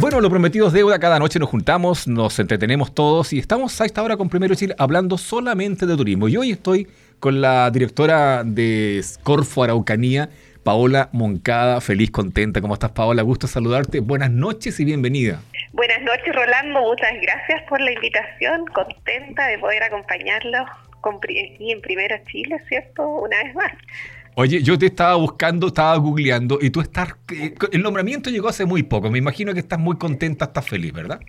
Bueno, lo prometido es deuda. Cada noche nos juntamos, nos entretenemos todos y estamos a esta hora con Primero Chile hablando solamente de turismo. Y hoy estoy con la directora de Corfo Araucanía, Paola Moncada. Feliz, contenta. ¿Cómo estás, Paola? Gusto saludarte. Buenas noches y bienvenida. Buenas noches, Rolando. Muchas gracias por la invitación. Contenta de poder acompañarlos aquí en Primero Chile, ¿cierto? Una vez más. Oye, yo te estaba buscando, estaba googleando y tú estás... Eh, el nombramiento llegó hace muy poco. Me imagino que estás muy contenta, estás feliz, ¿verdad?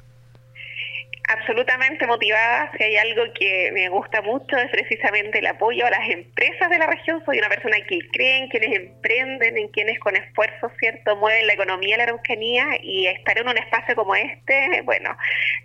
Absolutamente motivada. Si hay algo que me gusta mucho es precisamente el apoyo a las empresas de la región. Soy una persona que cree en quienes emprenden, en quienes con esfuerzo, ¿cierto?, mueven la economía de la Araucanía y estar en un espacio como este, bueno,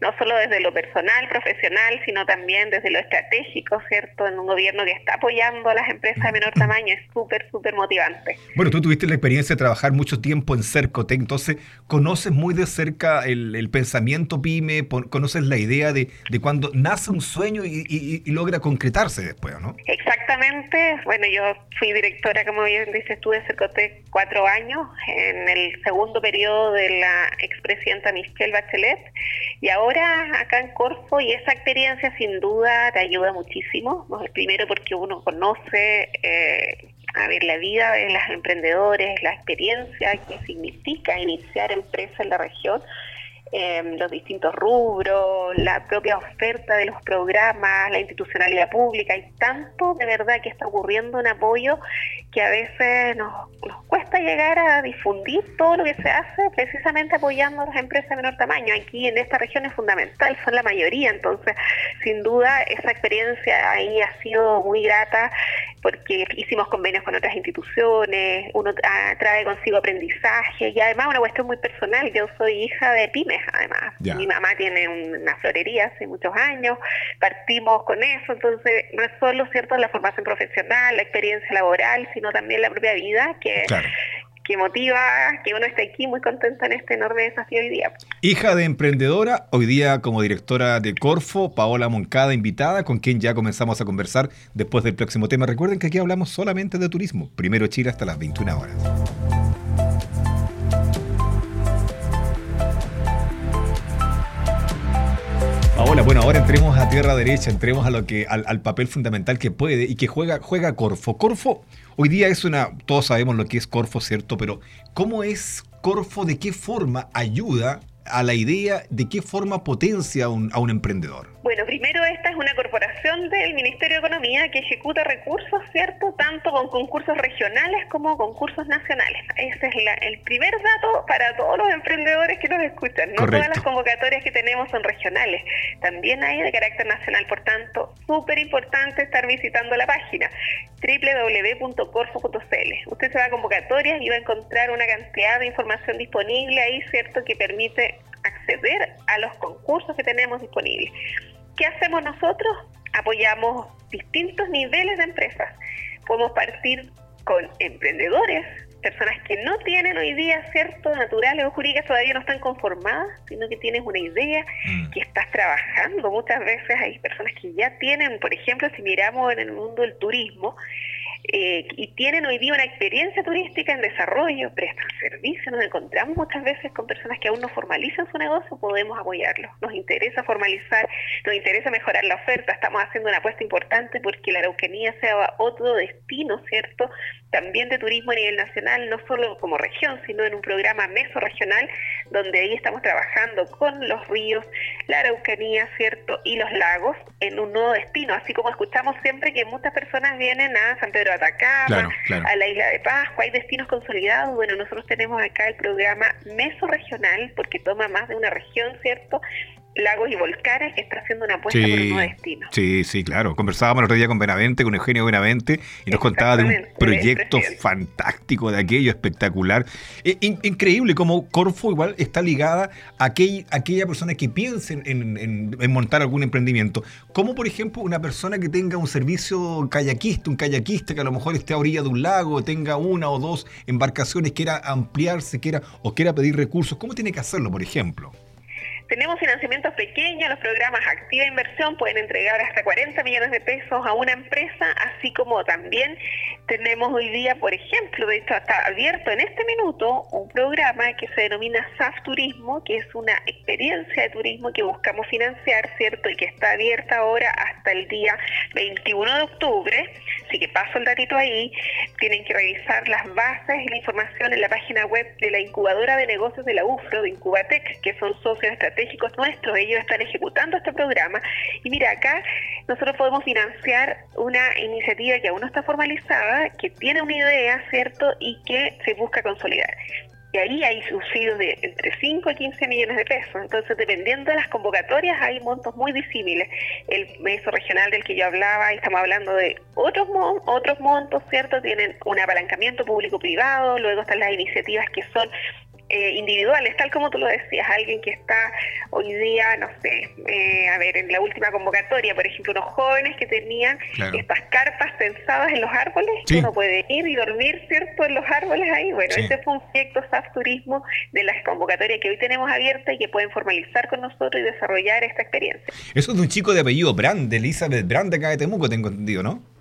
no solo desde lo personal, profesional, sino también desde lo estratégico, ¿cierto?, en un gobierno que está apoyando a las empresas de menor tamaño es súper, súper motivante. Bueno, tú tuviste la experiencia de trabajar mucho tiempo en Cercotec, entonces conoces muy de cerca el, el pensamiento PYME, conoces la idea de, de cuando nace un sueño y, logra concretarse después, ¿no? Exactamente. Bueno, yo fui directora, como bien dices tú, de Cercotec cuatro años, en el segundo periodo de la expresidenta Michelle Bachelet, y ahora acá en Corfo, y esa experiencia sin duda te ayuda muchísimo. Primero porque uno conoce... Eh, a ver, la vida de los emprendedores, la experiencia que significa iniciar empresa en la región, Em, los distintos rubros, la propia oferta de los programas, la institucionalidad pública, hay tanto de verdad que está ocurriendo un apoyo que a veces nos, nos cuesta llegar a difundir todo lo que se hace precisamente apoyando a las empresas de menor tamaño. Aquí en esta región es fundamental, son la mayoría, entonces sin duda esa experiencia ahí ha sido muy grata porque hicimos convenios con otras instituciones, uno trae consigo aprendizaje y además una cuestión muy personal, yo soy hija de pymes además, mi mamá tiene una florería hace muchos años, partimos con eso, entonces no es solo cierto la formación profesional, la experiencia laboral, sino también la propia vida que, que motiva que uno esté aquí muy contenta en este enorme desafío hoy día. Hija de emprendedora, hoy día como directora de Corfo, Paola Moncada, invitada, con quien ya comenzamos a conversar después del próximo tema. Recuerden que aquí hablamos solamente de turismo. Primero Chile hasta las 21 horas. Bueno, ahora entremos a tierra derecha, entremos a lo que, al, al papel fundamental que puede y que juega, Corfo. Corfo Hoy día es una, todos sabemos lo que es Corfo, ¿cierto? Pero ¿cómo es Corfo? ¿De qué forma ayuda a la idea de qué forma potencia a un emprendedor? Bueno, primero esta es una corporación del Ministerio de Economía que ejecuta recursos, ¿cierto? Tanto con concursos regionales como concursos nacionales. Ese es el primer dato para todos los emprendedores que nos escuchan. No todas las convocatorias que tenemos son regionales, también hay de carácter nacional. Por tanto, súper importante estar visitando la página www.corfo.cl. Usted se va a convocatorias y va a encontrar una cantidad de información disponible ahí, ¿cierto? Que permite acceder a los concursos que tenemos disponibles. ¿Qué hacemos nosotros? Apoyamos distintos niveles de empresas. Podemos partir con emprendedores, personas que no tienen hoy día cierto naturales o jurídicas todavía no están conformadas, sino que tienes una idea, mm. que estás trabajando. Muchas veces hay personas que ya tienen, por ejemplo, si miramos en el mundo del turismo, eh, y tienen hoy día una experiencia turística en desarrollo, prestan servicios, nos encontramos muchas veces con personas que aún no formalizan su negocio, podemos apoyarlos. Nos interesa formalizar, nos interesa mejorar la oferta, estamos haciendo una apuesta importante porque la Araucanía sea otro destino, ¿cierto? También de turismo a nivel nacional, no solo como región, sino en un programa mesorregional, donde ahí estamos trabajando con los ríos, la Araucanía, ¿cierto? Y los lagos en un nuevo destino, así como escuchamos siempre que muchas personas vienen a San Atacama, a la isla de Pascua, hay destinos consolidados. Bueno, nosotros tenemos acá el programa mesorregional, porque toma más de una región, ¿cierto? Lagos y volcanes que está haciendo una apuesta por un nuevo destino. Sí, sí, claro. Conversábamos el otro día con Benavente, con Eugenio Benavente, y nos contaba de un proyecto fantástico, de aquello espectacular. E, increíble como Corfo igual está ligada a, aquella persona que piense en, montar algún emprendimiento. Como por ejemplo una persona que tenga un servicio kayakista, un kayakista que a lo mejor esté a orilla de un lago, tenga una o dos embarcaciones, quiera ampliarse, quiera o quiera pedir recursos. ¿Cómo tiene que hacerlo, por ejemplo? Tenemos financiamientos pequeños, los programas Activa Inversión pueden entregar hasta 40 millones de pesos a una empresa, así como también tenemos hoy día, por ejemplo, de hecho está abierto en este minuto un programa que se denomina SAF Turismo, que es una experiencia de turismo que buscamos financiar, ¿cierto? Y que está abierta ahora hasta el día 21 de octubre. Así que paso el datito ahí. Tienen que revisar las bases y la información en la página web de la incubadora de negocios de la UFRO, de Incubatec, que son socios estratégicos nuestros. Ellos están ejecutando este programa. Y mira, acá nosotros podemos financiar una iniciativa que aún no está formalizada, que tiene una idea, ¿cierto? Y que se busca consolidar y ahí hay subsidios de entre 5 y 15 millones de pesos. Entonces, dependiendo de las convocatorias, hay montos muy visibles. El meso regional del que yo hablaba, estamos hablando de otros, otros montos, ¿cierto? Tienen un apalancamiento público-privado, luego están las iniciativas que son eh, individuales, tal como tú lo decías, alguien que está hoy día, no sé, eh, a ver, en la última convocatoria, por ejemplo, unos jóvenes que tenían estas carpas pensadas en los árboles, uno puede ir y dormir, ¿cierto?, en los árboles ahí. Bueno, ese fue un proyecto SAF Turismo de las convocatorias que hoy tenemos abierta y que pueden formalizar con nosotros y desarrollar esta experiencia. Eso es de un chico de apellido Brand, de Elizabeth Brand acá de Temuco, tengo entendido, ¿no?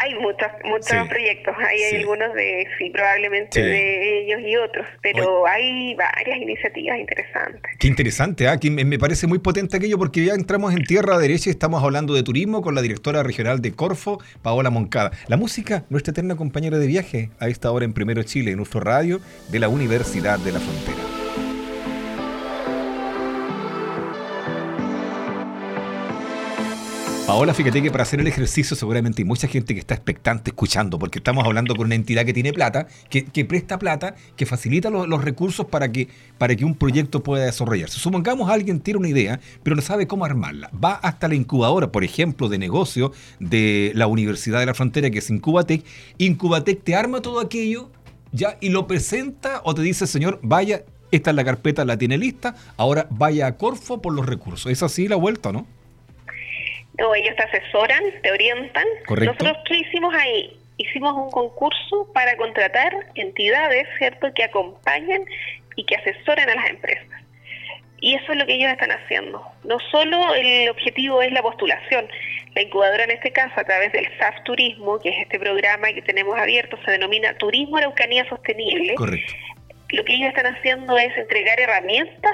Hay muchos, muchos proyectos, hay algunos de, sí, probablemente de ellos y otros, pero hay varias iniciativas interesantes. Qué interesante, ¿ah? me parece muy potente aquello porque ya entramos en tierra derecha y estamos hablando de turismo con la directora regional de Corfo, Paola Moncada. La música, nuestra eterna compañera de viaje, a esta hora en Primero Chile, en nuestro radio de la Universidad de la Frontera. Paola, fíjate que para hacer el ejercicio seguramente hay mucha gente que está expectante escuchando, porque estamos hablando con una entidad que tiene plata, que, presta plata, que facilita los, recursos para que, para que un proyecto pueda desarrollarse. Supongamos alguien tiene una idea, pero no sabe cómo armarla. Va hasta la incubadora, por ejemplo, de negocio de la Universidad de la Frontera, que es Incubatec. Incubatec te arma todo aquello ya y lo presenta o te dice, señor, vaya, esta es la carpeta, la tiene lista, ahora vaya a Corfo por los recursos. ¿Es así la vuelta, no? O ellos te asesoran, te orientan. Nosotros, ¿qué hicimos ahí? Hicimos un concurso para contratar entidades, ¿cierto?, que acompañen y que asesoren a las empresas. Y eso es lo que ellos están haciendo. No solo el objetivo es la postulación, la incubadora en este caso a través del SAF Turismo, que es este programa que tenemos abierto, se denomina Turismo Araucanía Sostenible. Correcto. Lo que ellos están haciendo es entregar herramientas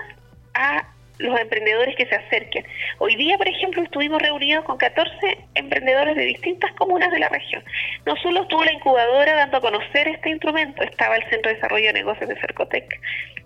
a los emprendedores que se acerquen. Hoy día, por ejemplo, estuvimos reunidos con 14 emprendedores de distintas comunas de la región. No solo estuvo la incubadora dando a conocer este instrumento, estaba el Centro de Desarrollo de Negocios de Cercotec,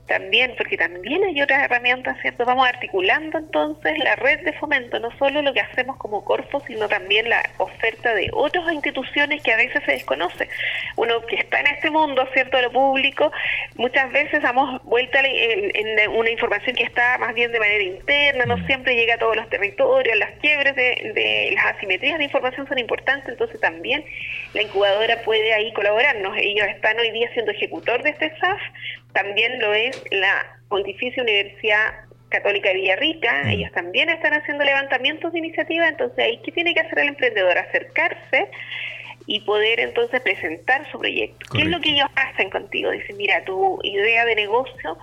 también, porque también hay otras herramientas, ¿cierto? Vamos articulando entonces la red de fomento, no solo lo que hacemos como Corfo, sino también la oferta de otras instituciones que a veces se desconoce. Uno que está en este mundo, ¿cierto?, lo público, muchas veces damos vuelta en, una información que está más bien de manera interna, no mm. siempre llega a todos los territorios, las quiebres de, de las asimetrías de información son importantes, entonces también la incubadora puede ahí colaborarnos. Ellos están hoy día siendo ejecutor de este SAF, también lo es la Pontificia Universidad Católica de Villarrica, mm. ellos también están haciendo levantamientos de iniciativa, entonces ahí, ¿qué tiene que hacer el emprendedor? Acercarse y poder entonces presentar su proyecto. ¿Qué es lo que ellos hacen contigo? Dicen, mira, tu idea de negocio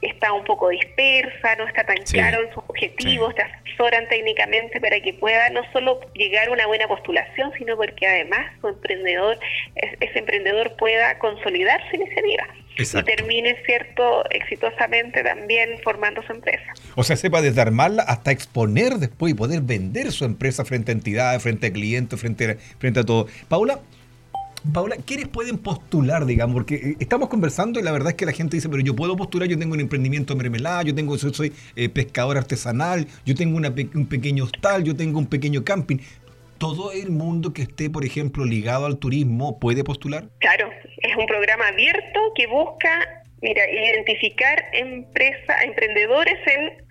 está un poco dispersa, no está tan claro en sus objetivos, te asesoran técnicamente para que pueda no solo llegar a una buena postulación, sino porque además su emprendedor, ese emprendedor pueda consolidar su iniciativa y termine, cierto, exitosamente también formando su empresa. O sea, sepa desde armarla hasta exponer después y poder vender su empresa frente a entidades, frente a clientes, frente a, frente a todo. Paula, Paula, ¿quiénes pueden postular, digamos? Porque eh, estamos conversando y la verdad es que la gente dice, pero yo puedo postular, yo tengo un emprendimiento de mermelada, yo tengo, soy, eh, pescador artesanal, yo tengo un pequeño hostal, yo tengo un pequeño camping todo el mundo que esté, por ejemplo, ligado al turismo puede postular? Claro, es un programa abierto que busca, mira, identificar empresas, emprendedores en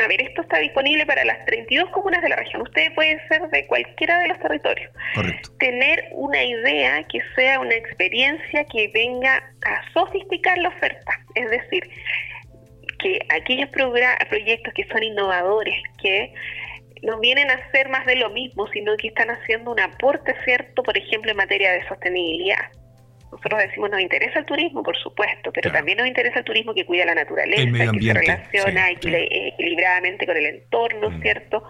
a ver, esto está disponible para las 32 comunas de la región. Usted puede ser de cualquiera de los territorios. Correcto. Tener una idea que sea una experiencia que venga a sofisticar la oferta. Es decir, que aquellos proyectos que son innovadores, que no vienen a hacer más de lo mismo, sino que están haciendo un aporte cierto, por ejemplo, en materia de sostenibilidad. nosotros decimos nos interesa el turismo, por supuesto, pero también nos interesa el turismo que cuida la naturaleza, que se relaciona equilibradamente con el entorno, mm. ¿cierto?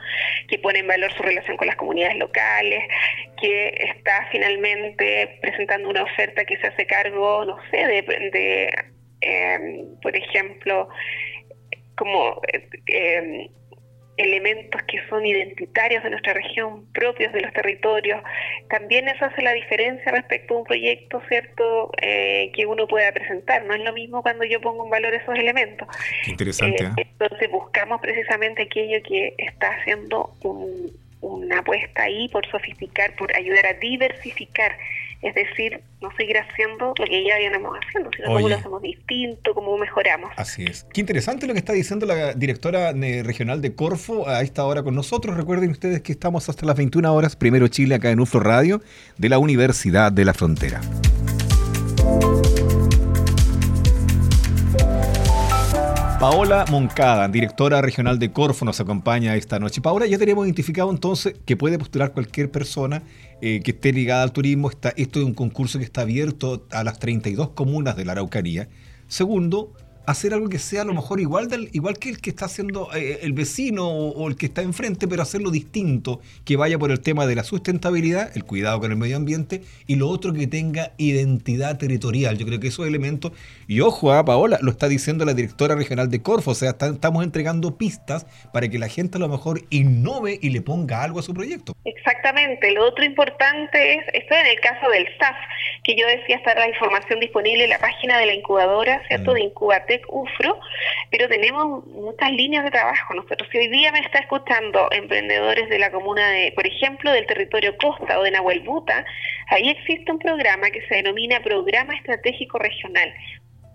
Que pone en valor su relación con las comunidades locales, que está finalmente presentando una oferta que se hace cargo, no sé, de, em, por ejemplo, como eh, em, elementos que son identitarios de nuestra región, propios de los territorios. También eso hace la diferencia respecto a un proyecto, ¿cierto?, eh, que uno pueda presentar. No es lo mismo cuando yo pongo en valor esos elementos. interesante. Eh, ¿eh? Entonces buscamos precisamente aquello que está haciendo una apuesta ahí por sofisticar, por ayudar a diversificar es decir, no seguir haciendo lo que ya venimos haciendo, sino cómo lo hacemos distinto, cómo mejoramos. Así es. Qué interesante lo que está diciendo la directora regional de Corfo a esta hora con nosotros. Recuerden ustedes que estamos hasta las 21 horas, primero Chile, acá en UFRO Radio, de la Universidad de la Frontera. Paola Moncada, directora regional de Corfo, nos acompaña esta noche. Paola, ya tenemos identificado entonces que puede postular cualquier persona eh, que esté ligada al turismo. Está, esto es un concurso que está abierto a las 32 comunas de la Araucanía. Segundo, hacer algo que sea a lo mejor igual, del, igual que el que está haciendo eh, el vecino o, el que está enfrente, pero hacerlo distinto, que vaya por el tema de la sustentabilidad, el cuidado con el medio ambiente y lo otro que tenga identidad territorial. Yo creo que esos elementos, y ojo a ah, Paola, lo está diciendo la directora regional de Corfo, o sea, estamos entregando pistas para que la gente a lo mejor innove y le ponga algo a su proyecto. Exactamente, lo otro importante es, esto en el caso del SAF, que yo decía está la información disponible en la página de la incubadora, ¿cierto? Mm. De UFRO, pero tenemos muchas líneas de trabajo. Nosotros, si hoy día me está escuchando emprendedores de la comuna de, por ejemplo, del territorio Costa o de Nahuelbuta, ahí existe un programa que se denomina Programa Estratégico Regional,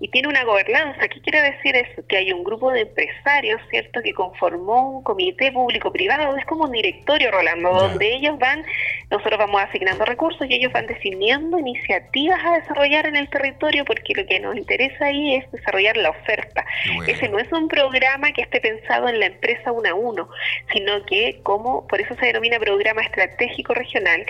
y tiene una gobernanza. ¿Qué quiere decir eso? Que hay un grupo de empresarios, ¿cierto?, que conformó un comité público-privado, es como un directorio, Rolando, donde ellos van, nosotros vamos asignando recursos y ellos van definiendo iniciativas a desarrollar en el territorio, porque lo que nos interesa ahí es desarrollar la oferta. Ese no es un programa que esté pensado en la empresa uno a uno, sino que como, por eso se denomina programa estratégico regional,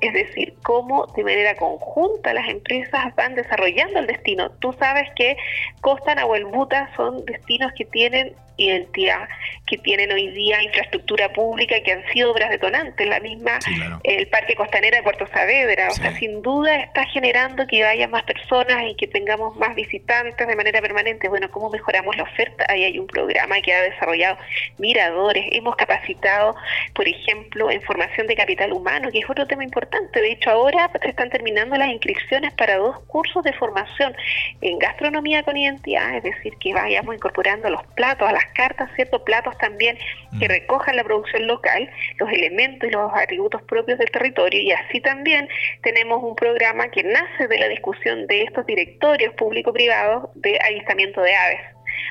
es decir, cómo de manera conjunta las empresas van desarrollando el destino. Tú sabes que Costa Nahuelbuta son destinos que tienen identidad, que tienen hoy día infraestructura pública, que han sido obras detonantes, la misma, el Parque Costanera de Puerto Saavedra, o sea, sin duda está generando que haya más personas y que tengamos más visitantes de manera permanente. Bueno, ¿cómo mejoramos la oferta? Ahí hay un programa que ha desarrollado miradores, hemos capacitado, por ejemplo, en formación de capital humano, que es otro tema importante. De hecho, ahora se están terminando las inscripciones para dos cursos de formación en gastronomía con identidad, es decir, que vayamos incorporando los platos a las cartas, ¿cierto? Platos también que mm. recojan la producción local, los elementos y los atributos propios del territorio y así también tenemos un programa que nace de la discusión de estos directorios público-privados de avistamiento de aves.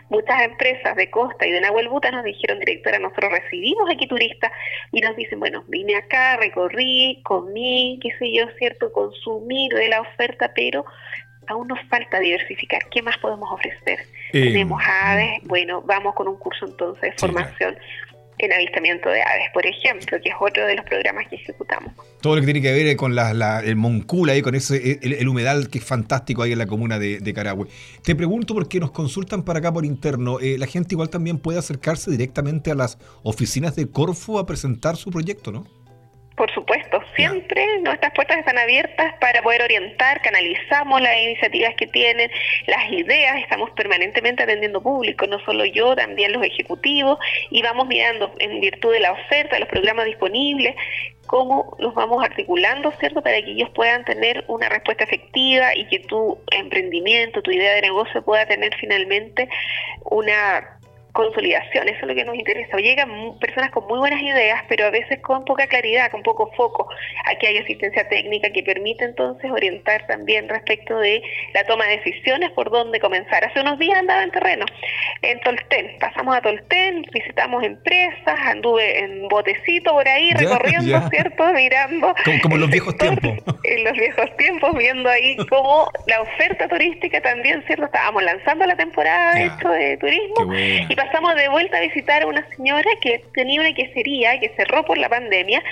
Muchas empresas de Costa y de Nahuelbuta nos dijeron, directora, nosotros recibimos aquí turistas y nos dicen, bueno, vine acá, recorrí, comí, qué sé yo, cierto, consumí de la oferta, pero aún nos falta diversificar. ¿Qué más podemos ofrecer? Eh, Tenemos aves, bueno, vamos con un curso entonces de formación en avistamiento de aves, por ejemplo, que es otro de los programas que ejecutamos. Todo lo que tiene que ver con la, el Moncula ahí, con ese el, humedal que es fantástico ahí en la comuna de, de Carahue. Te pregunto porque nos consultan para acá por interno, eh, la gente igual también puede acercarse directamente a las oficinas de Corfo a presentar su proyecto, ¿no? Por supuesto, siempre nuestras puertas están abiertas para poder orientar, canalizamos las iniciativas que tienen, las ideas, estamos permanentemente atendiendo público, no solo yo, también los ejecutivos, y vamos mirando en virtud de la oferta, los programas disponibles, cómo los vamos articulando, ¿cierto? Para que ellos puedan tener una respuesta efectiva y que tu emprendimiento, tu idea de negocio pueda tener finalmente una consolidación, eso es lo que nos interesa. Llegan personas con muy buenas ideas, pero a veces con poca claridad, con poco foco. Aquí hay asistencia técnica que permite entonces orientar también respecto de la toma de decisiones por dónde comenzar. Hace unos días andaba en terreno, en Tolten. Pasamos a Tolten, visitamos empresas, anduve en botecito por ahí, recorriendo, ¿cierto? Mirando. Como, en los viejos tiempos. En los viejos tiempos, viendo ahí cómo la oferta turística también, ¿cierto? Estábamos lanzando la temporada de turismo y pasamos de vuelta a visitar a una señora que tenía una quesería que cerró por la pandemia,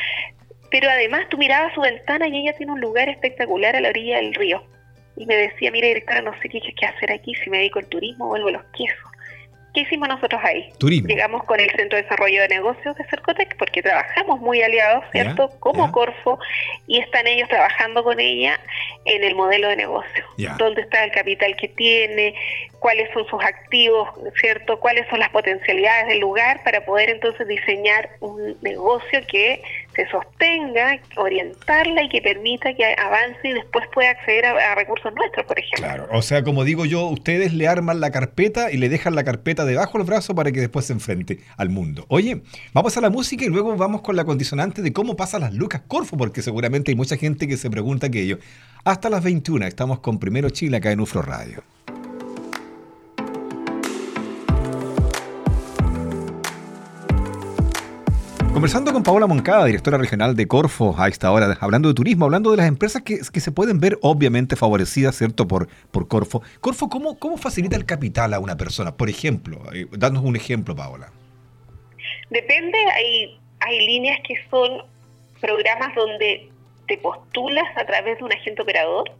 pero además tú mirabas su ventana y ella tiene un lugar espectacular a la orilla del río. y me decía, mire directora, no sé qué, qué hacer aquí, si me dedico al turismo, vuelvo a los quesos. ¿Qué hicimos nosotros ahí? Turismo. Llegamos con el Centro de Desarrollo de Negocios de Cercotec, porque trabajamos muy aliados, ¿cierto? Como Corfo, y están ellos trabajando con ella en el modelo de negocio. ¿Dónde está el capital que tiene? ¿Cuáles son sus activos, ¿cierto? ¿Cuáles son las potencialidades del lugar para poder entonces diseñar un negocio que se sostenga, orientarla y que permita que avance y después pueda acceder a, recursos nuestros, por ejemplo. Claro, o sea, como digo yo, ustedes le arman la carpeta y le dejan la carpeta debajo del brazo para que después se enfrente al mundo. Oye, vamos a la música y luego vamos con la condicionante de cómo pasan las lucas Corfo, porque seguramente hay mucha gente que se pregunta aquello. Hasta las 21 estamos con Primero Chile acá en UFRO Radio. Conversando con Paola Moncada, directora regional de Corfo, a esta hora, hablando de turismo, hablando de las empresas que, se pueden ver obviamente favorecidas, ¿cierto?, por, por Corfo. Corfo, ¿cómo, ¿cómo facilita el capital a una persona? Por ejemplo, eh, danos un ejemplo, Paola. Depende, hay, hay líneas que son programas donde te postulas a través de un agente operador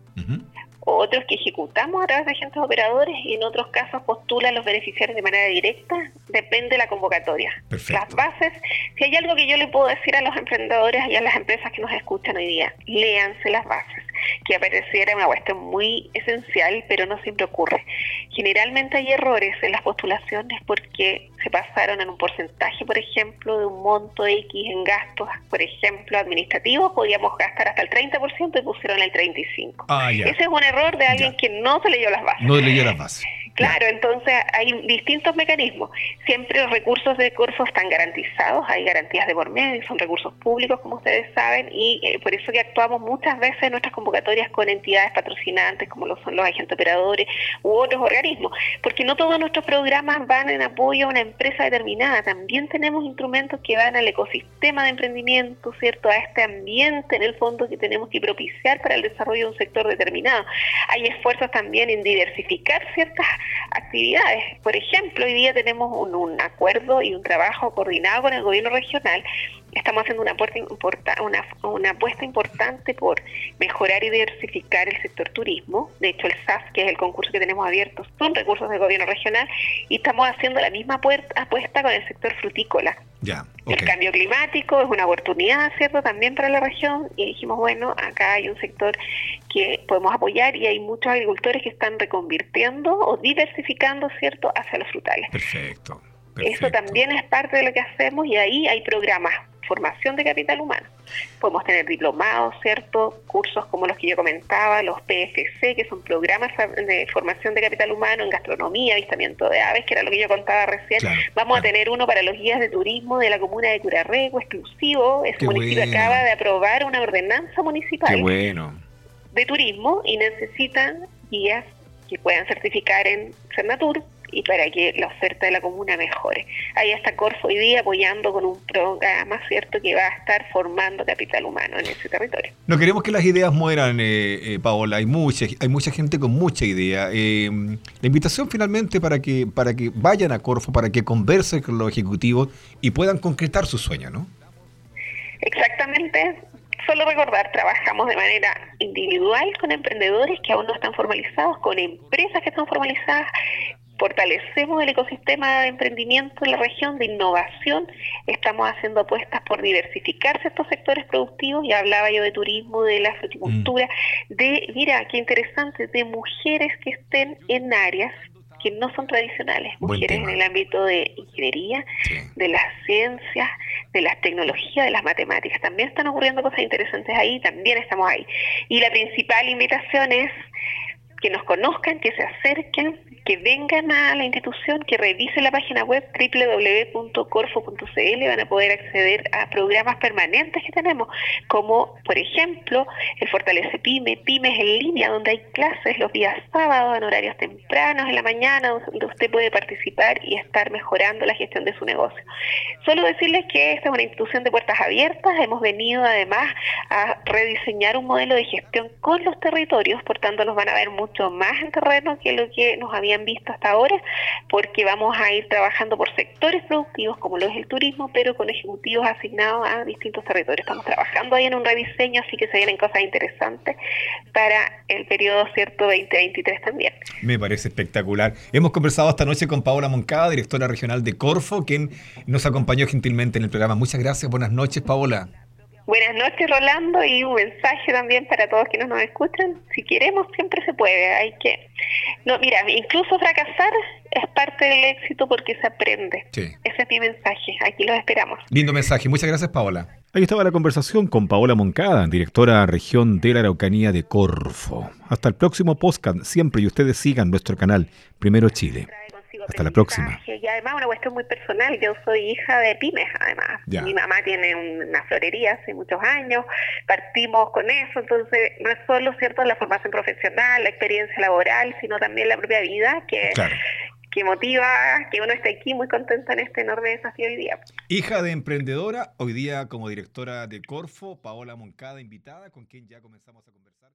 otros que ejecutamos a través de agentes operadores y en otros casos postulan los beneficiarios de manera directa, depende de la convocatoria. Las bases, si hay algo que yo le puedo decir a los emprendedores y a las empresas que nos escuchan hoy día, léanse las bases que apareciera una cuestión muy esencial, pero no siempre ocurre. Generalmente hay errores en las postulaciones porque se pasaron en un porcentaje, por ejemplo, de un monto X en gastos, por ejemplo, administrativos, podíamos gastar hasta el 30% y pusieron el 35%. Ah, Ese es un error de alguien que no se leyó las bases. No leyó las bases. Claro, entonces hay distintos mecanismos. Siempre los recursos de Corfo están garantizados, hay garantías de por medio, son recursos públicos, como ustedes saben, y eh, por eso que actuamos muchas veces en nuestras convocatorias con entidades patrocinantes, como lo son los agentes operadores u otros organismos, porque no todos nuestros programas van en apoyo a una empresa determinada, también tenemos instrumentos que van al ecosistema de emprendimiento, ¿cierto? A este ambiente en el fondo que tenemos que propiciar para el desarrollo de un sector determinado. Hay esfuerzos también en diversificar ciertas actividades. Por ejemplo, hoy día tenemos un, acuerdo y un trabajo coordinado con el gobierno regional. Estamos haciendo una, una, una apuesta importante por mejorar y diversificar el sector turismo. De hecho, el SAS, que es el concurso que tenemos abierto, son recursos del gobierno regional y estamos haciendo la misma apuesta con el sector frutícola. Ya, El cambio climático es una oportunidad, ¿cierto?, también para la región y dijimos, bueno, acá hay un sector que podemos apoyar y hay muchos agricultores que están reconvirtiendo o diversificando, ¿cierto?, hacia los frutales. Perfecto. Eso también es parte de lo que hacemos y ahí hay programas formación de capital humano. Podemos tener diplomados, ¿cierto? Cursos como los que yo comentaba, los PFC, que son programas de formación de capital humano en gastronomía, avistamiento de aves, que era lo que yo contaba recién. Vamos a tener uno para los guías de turismo de la comuna de Curarrego, exclusivo. Ese municipio acaba de aprobar una ordenanza municipal de turismo y necesitan guías que puedan certificar en Cernatur y para que la oferta de la comuna mejore. Ahí está Corfo hoy día apoyando con un programa, ¿cierto?, que va a estar formando capital humano en ese territorio. No queremos que las ideas mueran, eh, eh, Paola, hay mucha, hay mucha gente con mucha idea. Eh, la invitación finalmente para que, para que vayan a Corfo, para que conversen con los ejecutivos y puedan concretar sus sueños, ¿no? Exactamente, Solo recordar, trabajamos de manera individual con emprendedores que aún no están formalizados, con empresas que están formalizadas, fortalecemos el ecosistema de emprendimiento en la región, de innovación, estamos haciendo apuestas por diversificarse estos sectores productivos, ya hablaba yo de turismo, de la fruticultura, mm. de, mira, qué interesante, de mujeres que estén en áreas que no son tradicionales, mujeres en el ámbito de ingeniería, de las ciencias, de las tecnologías, de las matemáticas. También están ocurriendo cosas interesantes ahí, también estamos ahí. Y la principal invitación es que nos conozcan, que se acerquen, que vengan a la institución, que revisen la página web www.corfo.cl, van a poder acceder a programas permanentes que tenemos, como por ejemplo el Fortalece Pyme, Pymes en línea, donde hay clases los días sábados en horarios tempranos, en la mañana, donde usted puede participar y estar mejorando la gestión de su negocio. Solo decirles que esta es una institución de puertas abiertas, hemos venido además a rediseñar un modelo de gestión con los territorios, por tanto nos van a ver mucho más en terreno que lo que nos había habían visto hasta ahora, porque vamos a ir trabajando por sectores productivos, como lo es el turismo, pero con ejecutivos asignados a distintos territorios. Estamos trabajando ahí en un rediseño, así que se vienen cosas interesantes para el periodo cierto 2023 también. Me parece espectacular. Hemos conversado esta noche con Paola Moncada, directora regional de Corfo, quien nos acompañó gentilmente en el programa. Muchas gracias, buenas noches, Paola. Buenas noches, Rolando, y un mensaje también para todos quienes nos escuchan. Si queremos, siempre se puede. Hay que. No, mira, incluso fracasar es parte del éxito porque se aprende. Ese es mi mensaje. Aquí los esperamos. Lindo mensaje. Muchas gracias, Paola. Ahí estaba la conversación con Paola Moncada, directora región de la Araucanía de Corfo. Hasta el próximo podcast, siempre y ustedes sigan nuestro canal Primero Chile. Hasta la próxima. Y además una cuestión muy personal, yo soy hija de pymes además. Mi mamá tiene una florería hace muchos años, partimos con eso, entonces no es solo cierto la formación profesional, la experiencia laboral, sino también la propia vida que, que motiva que uno esté aquí muy contenta en este enorme desafío hoy día. Hija de emprendedora, hoy día como directora de Corfo, Paola Moncada, invitada, con quien ya comenzamos a conversar.